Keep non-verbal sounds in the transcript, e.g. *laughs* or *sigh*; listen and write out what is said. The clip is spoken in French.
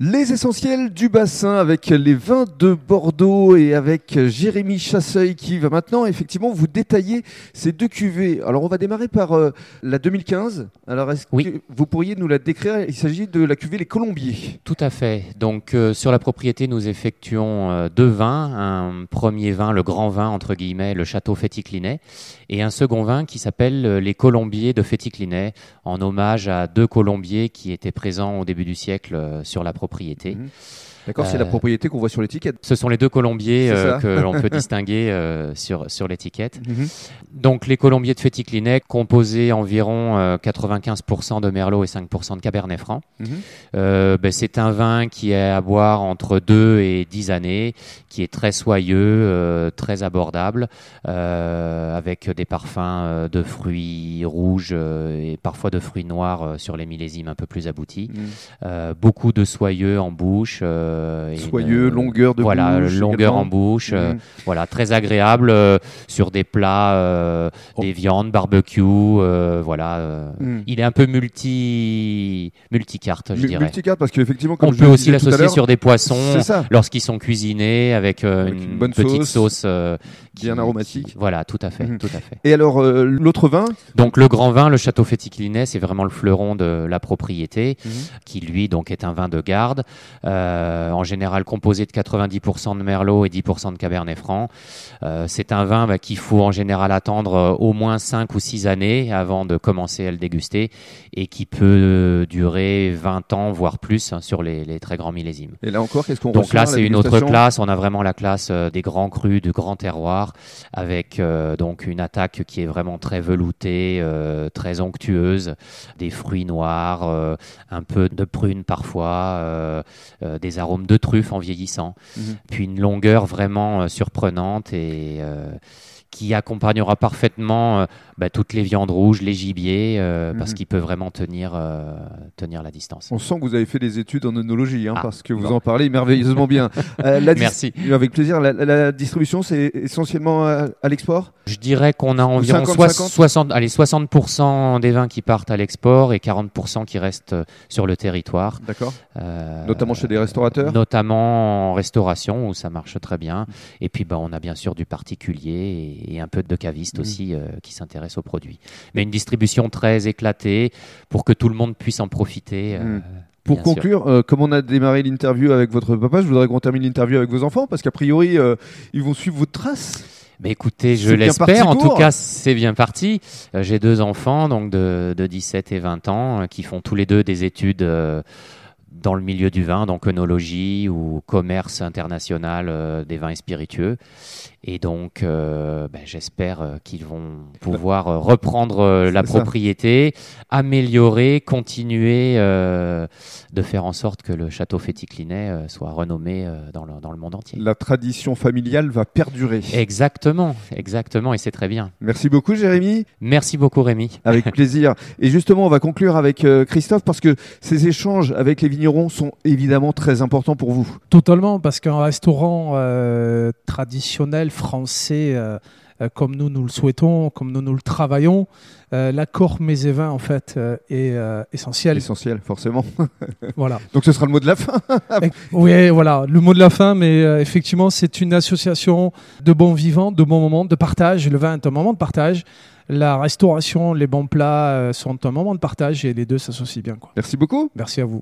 Les essentiels du bassin avec les vins de Bordeaux et avec Jérémy Chasseuil qui va maintenant effectivement vous détailler ces deux cuvées. Alors on va démarrer par euh, la 2015. Alors est-ce Oui. que vous pourriez nous la décrire? Il s'agit de la cuvée Les Colombiers. Tout à fait. Donc euh, sur la propriété, nous effectuons euh, deux vins. Un premier vin, le grand vin entre guillemets, le château Féticlinet, et un second vin qui s'appelle les Colombiers de Féticlinet, en hommage à deux colombiers qui étaient présents au début du siècle sur la propriété. Mhm. D'accord, c'est la Euh, propriété qu'on voit sur l'étiquette. Ce sont les deux colombiers euh, que l'on peut *laughs* distinguer euh, sur, sur l'étiquette. Mhm. Donc les colombiers de Féticlinet composaient environ euh, 95% de Merlot et 5% de Cabernet Franc. Mhm. Ben, c'est un vin qui est à boire entre 2 et 10 années, qui est très soyeux, très abordable, avec des parfums de fruits rouges et parfois de fruits noirs sur les millésimes un peu plus aboutis. Mhm. Euh, beaucoup de soyeux en bouche. euh, Soyeux, une- longueur de voilà, bouche. longueur en bouche, euh, Mhm. voilà, très agréable euh, sur des plats, euh, Oh. des viandes, barbecue, euh, voilà. euh, Mhm. Il est un peu multi multicarte, je Mu- dirais. Multicarte parce qu'effectivement, On je peut aussi l'associer sur des poissons lorsqu'ils sont cuisinés avec, euh, Avec une, une bonne petite sauce. sauce, euh, Bien aromatique. voilà, tout à fait, Mhm. tout à fait. Et alors euh, l'autre vin? Donc le grand vin, le Château Féticlinet, c'est vraiment le fleuron de la propriété, Mhm. qui lui donc est un vin de garde, euh, en général composé de 90% de Merlot et 10% de Cabernet Franc. Euh, c'est un vin bah, qu'il faut en général attendre au moins 5 ou 6 années avant de commencer à le déguster et qui peut durer 20 ans voire plus hein, sur les, les très grands millésimes. Et là encore, qu'est-ce qu'on Donc là, c'est une autre classe. On a vraiment la classe des grands crus, du grand terroir, avec euh, donc une attaque qui est vraiment très veloutée, euh, très onctueuse, des fruits noirs, euh, un peu de prunes parfois, des arômes de truffes en vieillissant, Mhm. puis une longueur vraiment surprenante et qui accompagnera parfaitement euh, bah, toutes les viandes rouges, les gibiers, euh, parce Mhm. qu'il peut vraiment tenir, euh, tenir la distance. On sent que vous avez fait des études en œnologie, hein, Ah, parce que vous bon. en parlez merveilleusement bien. *laughs* Merci. Avec plaisir. La, la- la distribution, c'est essentiellement à, à l'export? Je dirais qu'on a environ 50, soix- 50? 60, allez, 60% des vins qui partent à l'export et 40% qui restent sur le territoire. D'accord. Notamment chez des restaurateurs? Notamment en restauration où ça marche très bien. Et puis bah, on a bien sûr du particulier et, et un peu de caviste Mhm. aussi euh, qui s'intéressent aux produits. Mais une distribution très éclatée pour que tout le monde puisse en profiter. euh, Mhm. Pour bien conclure, euh, comme on a démarré l'interview avec votre papa, je voudrais qu'on termine l'interview avec vos enfants, parce qu'a priori, euh, ils vont suivre votre trace. Mais écoutez, je l'espère. En tout cas, c'est bien parti. Euh, J'ai deux enfants, donc de, de 17 et 20 ans, qui font tous les deux des études dans le milieu du vin, donc œnologie ou commerce international euh, des vins et spiritueux. Et donc, euh, ben, j'espère euh, qu'ils vont pouvoir euh, reprendre la ça. propriété, améliorer, continuer de faire en sorte que le château Féticlinet soit renommé dans, le, dans le monde entier. La tradition familiale va perdurer. Exactement, exactement, et c'est très bien. Merci beaucoup, Jérémy. Merci beaucoup Rémi. Avec plaisir. Et justement, on va conclure avec Christophe, parce que ces échanges avec les vignerons sont évidemment très importants pour vous. Totalement, parce qu'un restaurant euh, traditionnel français, euh, euh, comme nous nous le souhaitons, comme nous nous le travaillons, euh, l'accord mets et vins en fait est essentiel. Essentiel, forcément. *laughs* voilà. Donc ce sera le mot de la fin. Et- oui, voilà, le mot de la fin, mais effectivement, c'est une association de bons vivants, de bons moments, de partage. Le vin est un moment de partage. La restauration, les bons plats sont un moment de partage et les deux s'associent bien. Quoi. Merci beaucoup. Merci à vous.